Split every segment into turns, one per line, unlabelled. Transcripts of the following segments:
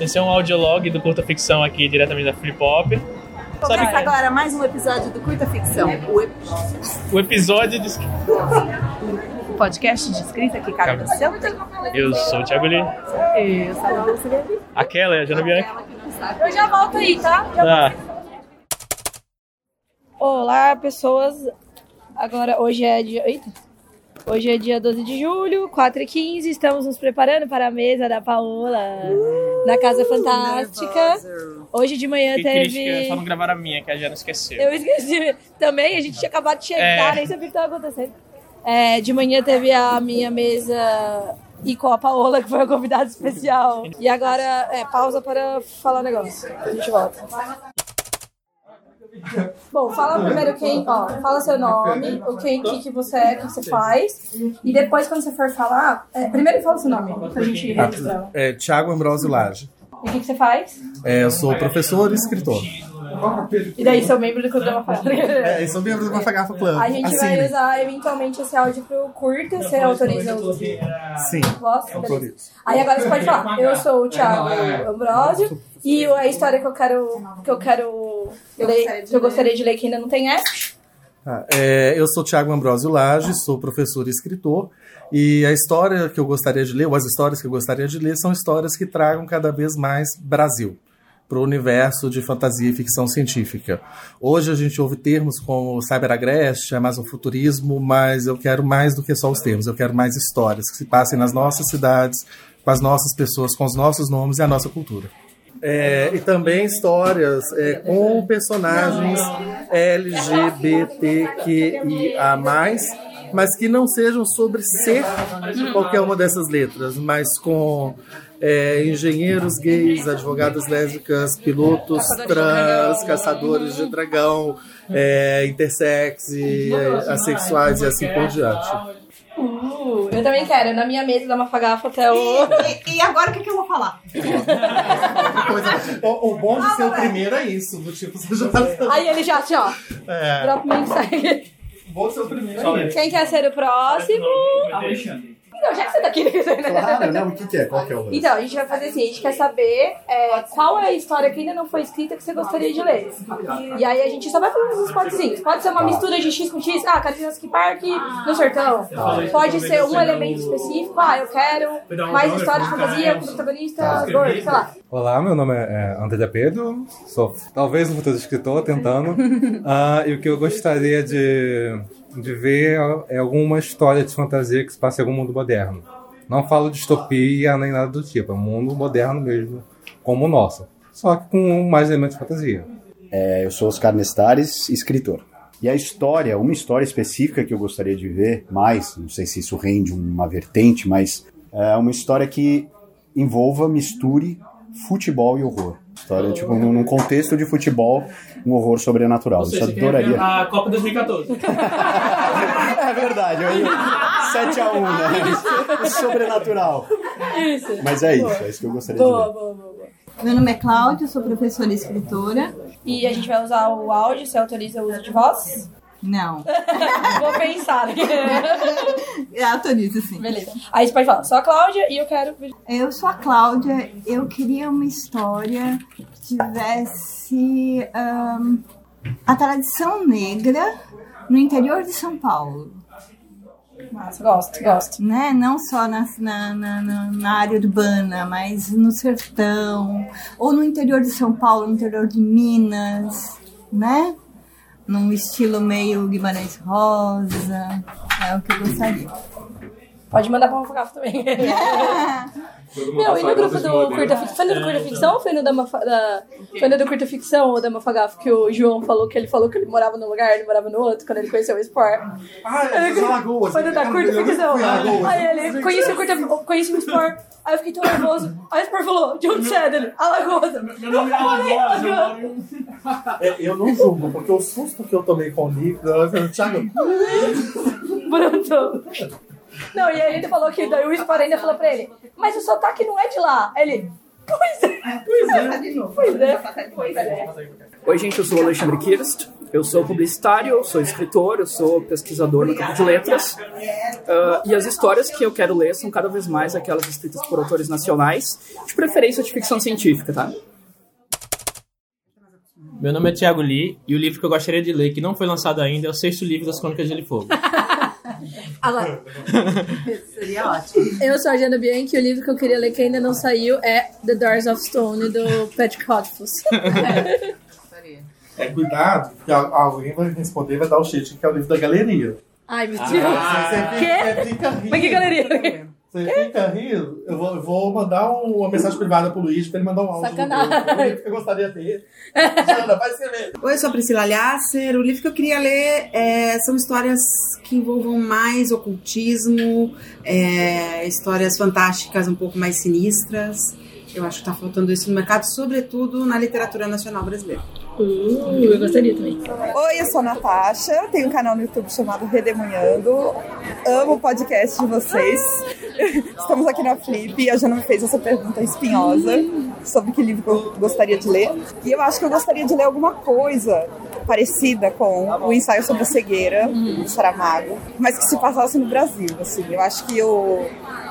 Esse é um audiolog do Curta Ficção aqui, diretamente da Flip Hop.
Começa agora mais um episódio do Curta Ficção. O, ep-
O episódio de...
o podcast de escrita que cabe no seu tempo.
Eu sou o Thiago Lee.
Eu sou a Silveira.
Aquela é a Jana Bianchi.
Eu já volto aí, tá?
Ah,
Olá, pessoas. Agora, hoje é dia. Eita! Hoje é dia 12 de julho, 4h15. Estamos nos preparando para a mesa da Paola na Casa Fantástica. Hoje de manhã teve.
só não gravaram a minha, que a Jana esqueceu.
Eu esqueci também, a gente tinha acabado de chegar,
É.
nem sabia o que estava acontecendo. É, de manhã teve a minha mesa e com a Paola, que foi a convidada especial. E agora, é, pausa para falar um negócio. A gente volta. Bom, fala primeiro quem, ó, fala seu nome, o quem, que, que você é, o que você faz. E depois, quando você for falar, é, primeiro fala seu nome, pra gente registrar.
É, Tiago Ambrosio Lage.
E o que, que você faz?
É, eu sou professor e escritor.
E daí, seu membro do programa faz.
É, eu sou membro do Mafagafa Club.
A gente
assim,
vai usar eventualmente esse áudio pro curta, você autoriza o
Sim?
Beleza.
autorizo.
Aí agora você pode falar, eu sou o Thiago Ambrosio e a história que eu quero que eu quero ler, que eu gostaria de ler que ainda não tem é
Tá, é, eu sou Tiago Ambrosio Lage, sou professor e escritor. E a história que eu gostaria de ler, ou as histórias que eu gostaria de ler, são histórias que tragam cada vez mais Brasil para o universo de fantasia e ficção científica. Hoje a gente ouve termos como cyberagreste, amazofuturismo, mas eu quero mais do que só os termos, eu quero mais histórias que se passem nas nossas cidades, com as nossas pessoas, com os nossos nomes e a nossa cultura. É, e também histórias é, com personagens LGBTQIA+, mas que não sejam sobre ser qualquer uma dessas letras, mas com é, engenheiros gays, advogadas lésbicas, pilotos trans, caçadores de dragão, é, intersex e é, assexuais e assim por diante.
Uh, eu também quero, na minha mesa da Mafagafa até o...
E, e agora o que, que eu vou falar?
O, o bom de ser o primeiro é isso, do tipo, você já
Aí ele já, assim, ó,
é,
drop me segue.
o bom de ser o primeiro é isso.
Quem quer ser o próximo? Então, já que você tá aqui, né?
Claro, não, o que, que é? Qual que é o
Então, a gente vai fazer assim, a gente quer saber é, qual é a história que ainda não foi escrita que você gostaria de ler. E aí a gente só vai falando uns spotezinhos. Pode ser uma mistura de X com X, ah, Jurassic Park no sertão. Pode ser um elemento específico, ah, eu quero mais história de fantasia com protagonista gordo, sei lá.
Olá, meu nome é André Pedro, sou talvez um futuro escritor, tentando. Ah, e o que eu gostaria de, de ver é alguma história de fantasia que se passe em algum mundo moderno. Não falo distopia nem nada do tipo, é um mundo moderno mesmo, como o nosso. Só que com mais elementos de fantasia.
É, eu sou Oscar Nestares, escritor. E a história, uma história específica que eu gostaria de ver mais, não sei se isso rende uma vertente, mas é uma história que envolva, misture futebol e horror. História, tipo, num num contexto de futebol, um horror sobrenatural. Isso eu adoraria.
A Copa 2014.
É verdade, aí, 7x1, né? Sobrenatural.
Isso.
Mas é isso, é isso que eu gostaria de
Boa,
ver.
boa, boa, boa.
Meu nome é Cláudia, sou professora e escritora.
E a gente vai usar o áudio, você autoriza o uso de voz?
Não,
Vou pensar.
eu autorizo sim.
Beleza. Aí você pode falar, sou a Cláudia e eu quero...
Eu sou a Cláudia, eu queria uma história que tivesse ahn, a tradição negra no interior de São Paulo.
Nossa, gosto, gosto.
Né? Não só na, na, na- na área urbana, mas no sertão, ou no interior de São Paulo, no interior de Minas, né? Num estilo meio Guimarães Rosa. É o que eu gostaria.
Pode mandar pra Mafagafa também. Meu, e no grupo do Curta Ficção? Foi no do Curta Ficção ou foi no da, Foi no do Curta Ficção ou da Mafagafa que o João falou que ele falou que ele morava num lugar, ele morava no outro, quando ele conheceu o Sport?
Ah, é.
Foi no da Curta Ficção. Aí ele conheci o Curta conheci o Sport. Aí eu fiquei tão nervoso. Aí o Sport falou, de onde você é dele? Alagoas.
Meu nome é Alagoas,
É, eu não julgo, porque o susto que eu tomei com o livro, eu Thiago,
Pronto. Não, e aí ele falou que daí o Sport ainda falou pra ele, mas o sotaque não é de lá. Aí ele, pois é. Pois é. Pois é. Pois é.
Oi, gente, eu sou o Alexandre Kirst,
Eu sou publicitário, eu sou escritor, eu sou pesquisador no campo de letras. Uh, e as histórias que eu quero ler são cada vez mais aquelas escritas por autores nacionais, de preferência de ficção científica, tá?
Meu nome é Thiago Lee e o livro que eu gostaria de ler, que não foi lançado ainda, é o sexto livro das Crônicas de Gelo e Fogo.
Agora,
Seria ótimo.
eu sou a Jana Bianchi e o livro que eu queria ler que ainda não saiu é The Doors of Stone, do Patrick Rothfuss.
É, cuidado, que al- alguém vai responder e vai dar o cheat, que é o livro da galeria.
Ai, meu Deus.
Você fica, você fica rindo.
Mas que galeria?
Você fica rindo. Eu vou, eu vou mandar um- uma mensagem privada pro Luiz pra ele mandar um áudio.
Sacanagem.
que eu gostaria de ter. Jana, vai escrever.
Oi, eu sou a Priscila Alhasser. O livro que eu queria ler é, são histórias que envolvam mais ocultismo, é, histórias fantásticas um pouco mais sinistras. Eu acho que tá faltando isso no mercado, sobretudo na literatura nacional brasileira.
Uh, eu gostaria também.
Oi, eu sou a Natasha, tenho um canal no YouTube chamado Redemunhando. Amo o podcast de vocês. Estamos aqui na Flip a Jana me fez essa pergunta espinhosa sobre que livro eu gostaria de ler. E eu acho que eu gostaria de ler alguma coisa parecida com o ensaio sobre a cegueira do Saramago, mas que se passasse no Brasil. Assim, eu acho que o,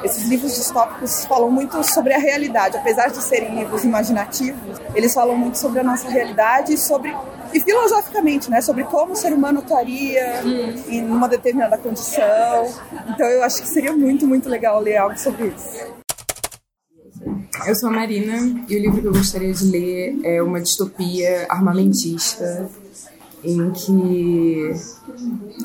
esses livros distópicos falam muito sobre a realidade, apesar de serem livros imaginativos, eles falam muito sobre a nossa realidade sobre e filosoficamente, né, sobre como o ser humano estaria em uma determinada condição. Então eu acho que seria muito, muito legal ler algo sobre isso.
Eu sou a Marina e o livro que eu gostaria de ler é uma distopia armamentista em que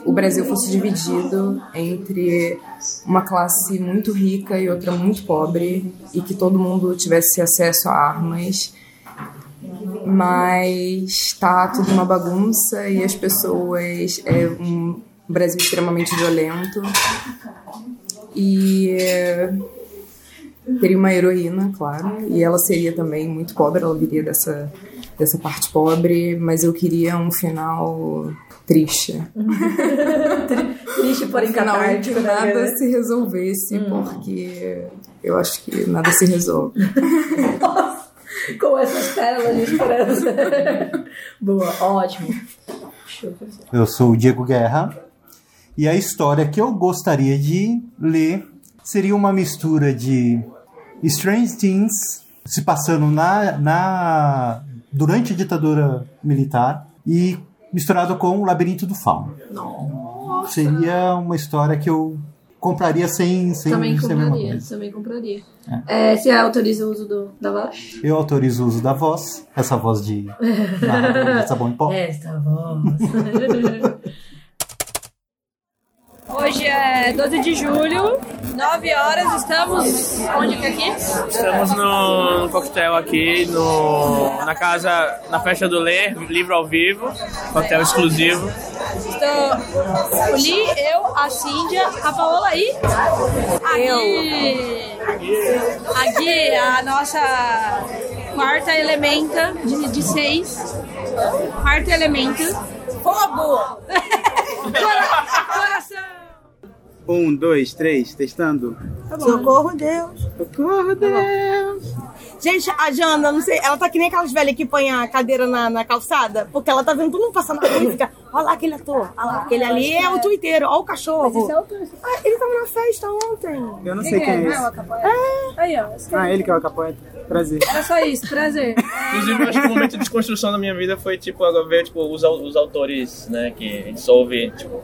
o Brasil fosse dividido entre uma classe muito rica e outra muito pobre e que todo mundo tivesse acesso a armas mas tá tudo uma bagunça e as pessoas é um Brasil extremamente violento e teria uma heroína, claro, e ela seria também muito pobre, ela viria dessa dessa parte pobre, mas eu queria um final triste.
Triste, porém
um
catártico, né?
nada se resolvesse, porque eu acho que nada se resolve.
Com essas pérolas de esperança. Boa, ótimo. Deixa eu ver.
Eu sou o Diego Guerra e a história que eu gostaria de ler seria uma mistura de Strange Things se passando na, na durante a ditadura militar e misturado com o Labirinto do Fauno. Seria uma história que eu compraria sem sem
Também
ser a mesma
compraria,
coisa.
também compraria. É, você autoriza o uso do, da voz?
Eu autorizo o uso da voz, essa voz de de sabão em pó.
Esta voz. Hoje é 12 de julho, 9 horas, estamos onde que é aqui?
Estamos no, no coquetel aqui, no, na casa, na festa do Ler, livro ao vivo, coquetel exclusivo.
Estou o Li, eu, a Cíndia, a Paola e a Gui. A Gui, a nossa quarta elementa de, de seis. Quarta elementa. Fogo!
Um, dois, três, testando.
Socorro, Deus. Socorro, Deus. Gente, a Jana, não sei, ela tá que nem aquelas velhas que põem a cadeira na, na calçada, porque ela tá vendo todo mundo passando na rua e fica, olha lá aquele ator, olha lá, aquele ali é o tuiteiro, olha o cachorro. Ah, ele tava na festa ontem.
Eu não sei quem é
Não,
esse.
a capoeira? Aí, ó. esse
Ah, ele que é o capoeira. Prazer.
Era só isso, prazer.
Inclusive, eu acho que o momento de desconstrução da minha vida foi, tipo, agora ver, tipo, os, os autores, né, que a gente só ouve, tipo,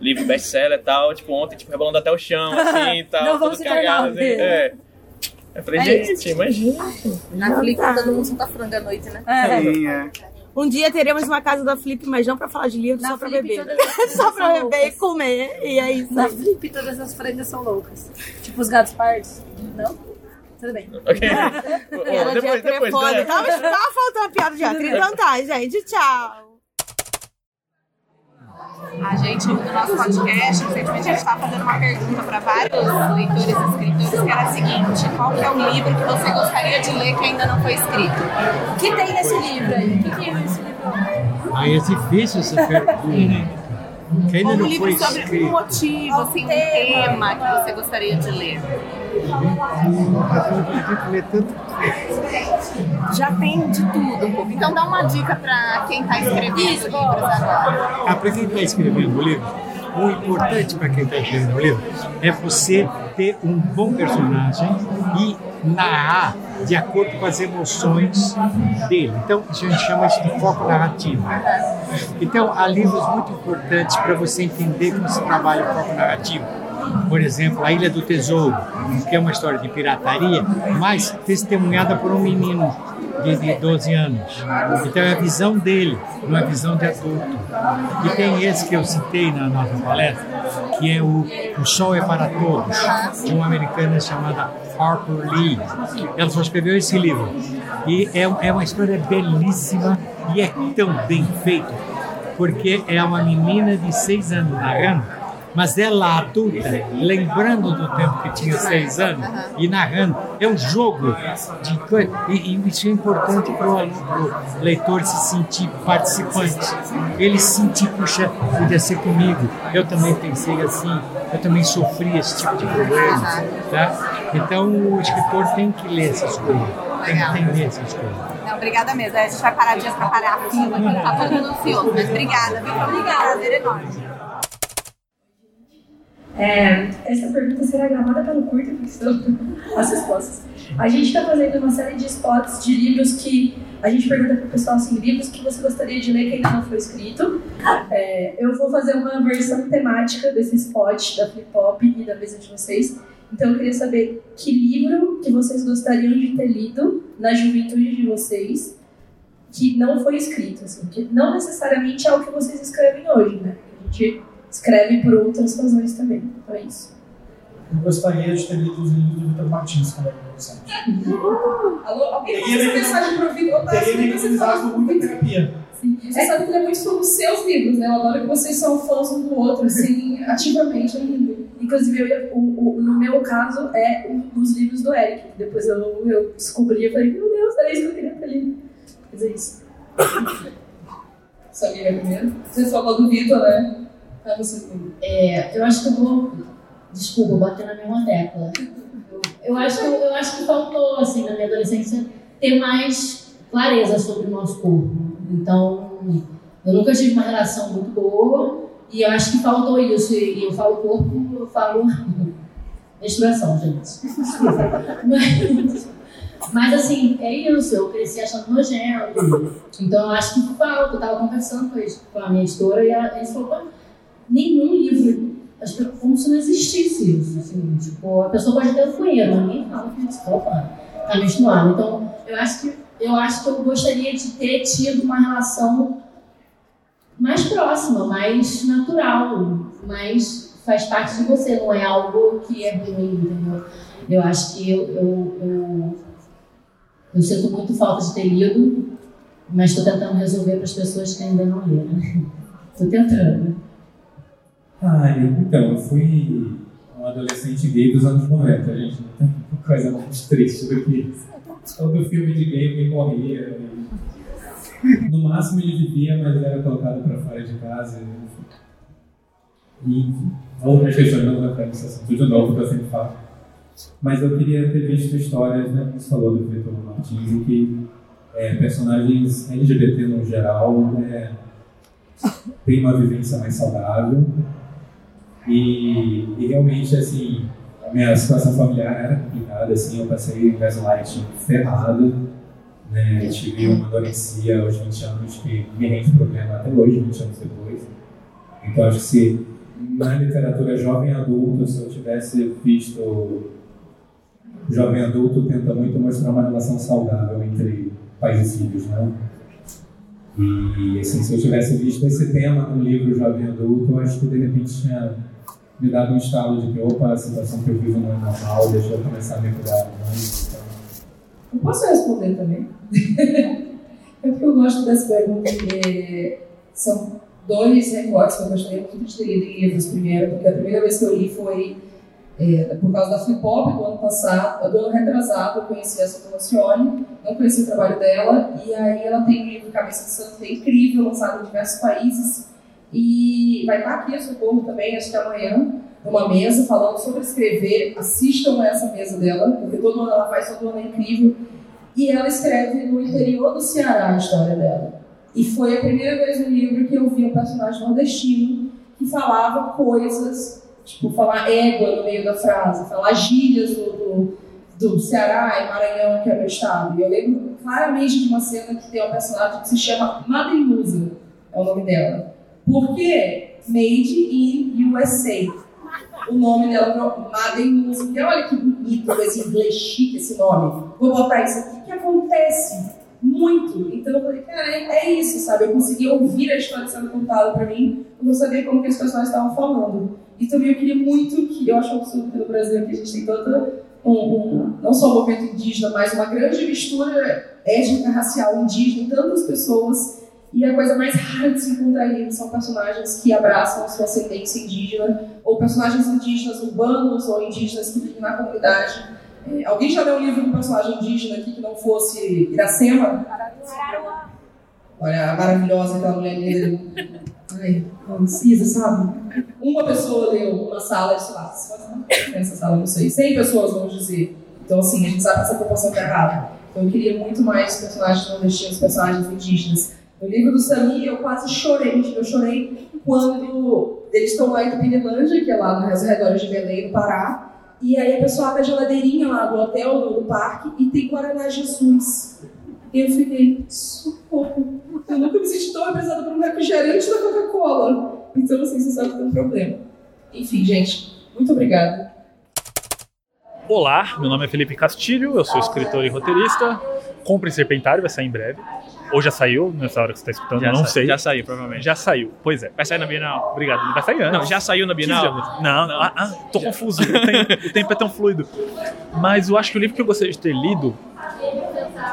livro best-seller e tal, tipo, ontem, tipo, rebolando até o chão, assim, e tal,
Não vamos se
cagado, assim, é. Eu falei,
É
gente, imagina.
Na Flip todo mundo solta franga à noite, né?
É.
Sim, é.
Um dia teremos uma casa da Flip, mas não pra falar de livro, só pra
Flip
beber. só pra
são
beber e
loucas.
comer. E é isso.
Na. Flip, todas as frangas são loucas. Tipo os gatos pardos. Não? Tudo bem.
Ok.
De
depois,
é
depois, né?
Tava, tava faltando a piada de hétero. Então tá, gente. Tchau.
A gente, no nosso podcast, recentemente a gente estava fazendo uma pergunta para vários leitores e escritores, que era a seguinte: qual que é o livro que você gostaria de ler que ainda não foi escrito?
O que tem nesse livro aí? O que tem nesse livro?
Aí é difícil essa pergunta. Que ainda
Ou um
não
livro
foi
sobre um
escrito.
motivo, assim, um tema que você gostaria de ler?
Já tem de tudo um pouco. Então dá uma dica pra quem tá escrevendo livros agora.
Ah, para quem está escrevendo o livro, o importante para quem está escrevendo o livro é você ter um bom personagem e narrar de acordo com as emoções dele. Então, a gente chama isso de foco narrativo. Então, há livros muito importantes para você entender como se trabalha o foco narrativo. Por exemplo, A Ilha do Tesouro, que é uma história de pirataria, mas testemunhada por um menino de, de 12 anos. Então é a visão dele, não é a visão de adulto. E tem esse que eu citei na nossa palestra, que é o O Sol é para Todos, de uma americana chamada Harper Lee. Ela só escreveu esse livro. E é, é uma história belíssima e é tão bem feito, porque é uma menina de seis anos narrando mas ela adulta, lembrando do tempo que tinha seis anos e narrando. É um jogo de coisa. E, e isso é importante para o leitor se sentir participante. Ele se sentir, puxa, podia ser comigo. Eu também pensei assim, eu também sofri esse tipo de problema. Tá? Então o escritor tem que ler essas coisas, tem que entender essas coisas.
Não, obrigada mesmo. A gente vai parar de atrapalhar a fila, tá todo mundo ansioso. Mas obrigada, viu? Um prazer enorme.
É, essa pergunta será gravada pelo curto, porque são as respostas. A gente está fazendo uma série de spots de livros que a gente pergunta para o pessoal assim, livros que você gostaria de ler que ainda não foi escrito. É, eu vou fazer uma versão temática desse spot da Flip Pop e da mesa de vocês. Então eu queria saber que livro que vocês gostariam de ter lido na juventude de vocês que não foi escrito, assim, que não necessariamente é o que vocês escrevem hoje, né? A gente escreve por outras razões também. Então é isso.
Eu gostaria de ter lido os livros do Vitor Martins quando era adolescente.
Alô, alguém manda essa mensagem pro Vitor? Tá,
Teria economizado
fala.
muita terapia.
Sim. Você sabe que ele é muito fã dos seus livros, né? Eu adoro que vocês são fãs um do outro, assim, ativamente. É. Inclusive, eu, o, o- no meu caso, é um dos livros do Eric. Depois eu, eu descobri e falei, meu Deus, era isso que eu queria ter lido. Quer dizer isso. Sabia primeiro? Você falou do Vitor, né?
É, eu acho que eu vou. Desculpa, bater na mesma tecla. Eu acho, que, eu acho que faltou, assim, na minha adolescência, ter mais clareza sobre o nosso corpo. Então, eu nunca tive uma relação muito boa e eu acho que faltou isso. E eu falo corpo, eu falo menstruação, gente. Mas, mas, assim, é isso. Eu cresci achando nojento. Então, eu acho que falta. Eu tava conversando com, a minha editora e ela, eles falaram, "Pô, nenhum livro. Acho que como se não existisse isso. Assim, tipo, a pessoa pode ter um banheiro, mas ninguém fala que opa, tá menstruado. Então, eu acho que eu acho que eu gostaria de ter tido uma relação mais próxima, mais natural, mais faz parte de você, não é algo que é ruim, entendeu? Eu acho que eu, eu, eu, eu sinto muito falta de ter lido, mas estou tentando resolver para as pessoas que ainda não leram. Estou tentando.
Ah, eu- então, eu fui um adolescente gay dos anos 90, gente. Não tem coisa mais triste do que isso. Todo filme de gay me morria. e- No máximo ele vivia, mas era colocado para fora de casa. E outras questões não entrar nesse assunto de novo, que eu sempre falo. Mas eu queria ter visto histórias, né, como você falou do Vitor Martins, em que é, personagens LGBT no geral né, têm uma vivência mais saudável. E, e realmente, assim, a minha situação familiar era complicada, assim, eu passei em gaslight ferrado, né, tive uma anorexia aos 20 anos que me rende problema até hoje, 20 anos depois. Então, acho que se na literatura jovem adulto, se eu tivesse visto jovem adulto tenta muito mostrar uma relação saudável entre pais e filhos, né? E assim, se eu tivesse visto esse tema no livro Jovem Adulto, eu acho que de repente tinha me dado um estalo de que, opa, a situação que eu vivo não é normal, deixa eu começar a me cuidar mais. Então,
Eu posso responder também? é porque eu gosto dessa pergunta, porque são dois recortes que eu gostaria muito de ter em livros primeiro, porque a primeira vez que eu li foi é, por causa da Flip Pop do ano passado, do ano retrasado, eu conheci a Macioli, não conheci o trabalho dela, e aí ela tem um livro Cabeça de Santo, que é incrível, lançado em diversos países, e vai estar aqui a Socorro também, acho que amanhã, numa mesa falando sobre escrever. Assistam essa mesa dela, porque todo ano ela faz, todo ano é incrível. E ela escreve no interior do Ceará a história dela. E foi a primeira vez no livro que eu vi um personagem nordestino que falava coisas, tipo, falar égua no meio da frase, falar gírias do, do, do Ceará e Maranhão, que é meu estado. E eu lembro claramente de uma cena que tem uma personagem que se chama Madrimusa, é o nome dela. Por quê? Made in USA. O nome dela Madrimusa. Porque olha que bonito, esse inglês chique esse nome. Vou botar isso aqui. O que acontece? Muito. Então eu falei, cara, é, é isso, sabe? Eu consegui ouvir a história sendo contada pra mim, eu não sabia como que as pessoas estavam falando. E também eu queria muito que, eu acho absurdo que no Brasil que a gente tem tanta, um, um, não só o movimento indígena, mas uma grande mistura étnica, racial, indígena, tantas pessoas. E a coisa mais rara de se encontrar ali são personagens que abraçam a sua ascendência indígena, ou personagens indígenas urbanos, ou indígenas que vivem na comunidade. É, alguém já leu um livro de um personagem indígena aqui que não fosse Iracema? Olha, a maravilhosa aquela mulher dele. Ai, precisa, sabe? Uma pessoa leu uma sala de, sei lá, nessa sala, não sei, 100 pessoas, vamos dizer. Então, assim, a gente sabe que essa proporção está errada. Então, eu queria muito mais personagens nordestinos, personagens indígenas. No livro do Sami, eu quase chorei. Eu chorei quando eles estão lá em Tupinilândia, que é lá nos arredores de Belém, no Pará, e aí a pessoa abre a geladeirinha lá do hotel, do, do parque, e tem Guaraná Jesus. Eu fiquei, socorro. Eu nunca me senti tão representada por um refrigerante da Coca-Cola. Então, assim, você sabe que tem um problema. Enfim, gente, muito obrigada.
Olá, meu nome é Felipe Castilho, eu sou escritor e roteirista. Compre Serpentário, vai sair em breve. Ou já saiu nessa hora que você está escutando?
Já
não
sa-
sei.
já saiu, provavelmente.
Já saiu, pois é.
Vai sair na Bienal?
Obrigado. Vai sair antes.
Não, já saiu na
15
Bienal?
anos. Não, não. Ah, ah, tô confuso. O tempo, o tempo é tão fluido. Mas eu acho que o livro que eu gostaria de ter lido.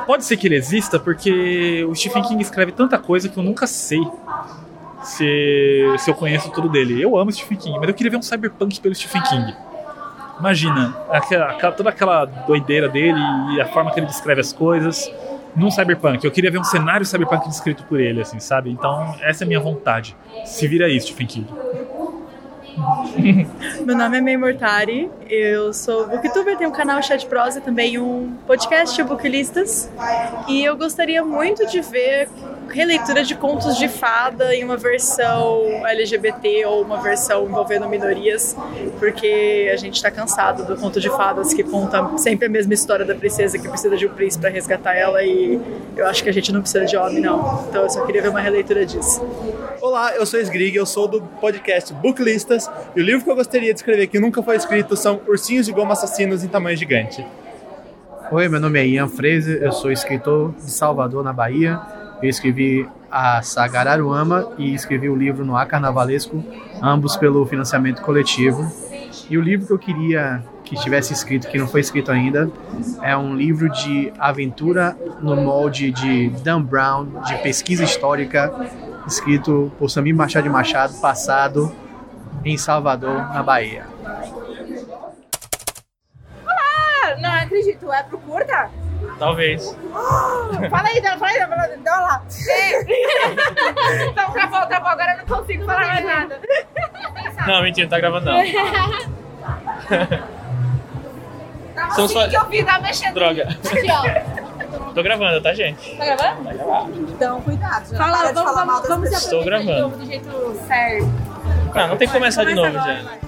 Pode ser que ele exista, porque o Stephen King escreve tanta coisa que eu nunca sei se, se eu conheço tudo dele. Eu amo Stephen King, mas eu queria ver um cyberpunk pelo Stephen King. Imagina, aquela- toda aquela doideira dele e a forma que ele descreve as coisas num cyberpunk. Eu queria ver um cenário cyberpunk descrito por ele, assim, sabe? Então, essa é a minha vontade. Se vira aí, Stephen King.
Meu nome é May Mortari, eu sou booktuber, tenho um canal Chat Prosa e também um podcast, o Booklistas. E eu gostaria muito de ver releitura de contos de fada em uma versão LGBT ou uma versão envolvendo minorias, porque a gente está cansado do conto de fadas que conta sempre a mesma história da princesa que precisa de um príncipe para resgatar ela e eu acho que a gente não precisa de homem, não. Então eu só queria ver uma releitura disso.
Olá, eu sou Sgrig, eu sou do podcast Booklistas e o livro que eu gostaria de escrever que nunca foi escrito são Ursinhos de Goma Assassinos em Tamanho Gigante.
Oi, meu nome é Ian Fraser, eu sou escritor de Salvador, na Bahia. Eu escrevi a saga Araruama e escrevi o livro No Ar Carnavalesco, ambos pelo financiamento coletivo. E o livro que eu queria que estivesse escrito, que não foi escrito ainda, é um livro de aventura no molde de Dan Brown, de pesquisa histórica, escrito por Samir Machado de Machado, passado em Salvador, na Bahia.
Ah, não acredito, é pro curta?
Talvez.
Fala aí, Dan, fala aí, fala aí, dá lá. Então, travou, travou, agora eu não consigo falar mais nada.
Não, mentira, não tá gravando não.
Tá
Estamos
assim
fa-
que eu vi, tá mexendo.
Droga.
Aqui, ó.
Tô gravando, tá, gente?
Tá gravando?
Vai.
Então, cuidado. Já.
Fala, vamos-
falar mal
vamos- vamos se de novo,
do jeito certo.
Ah, não tem que começar de novo,
Começa
já.
agora,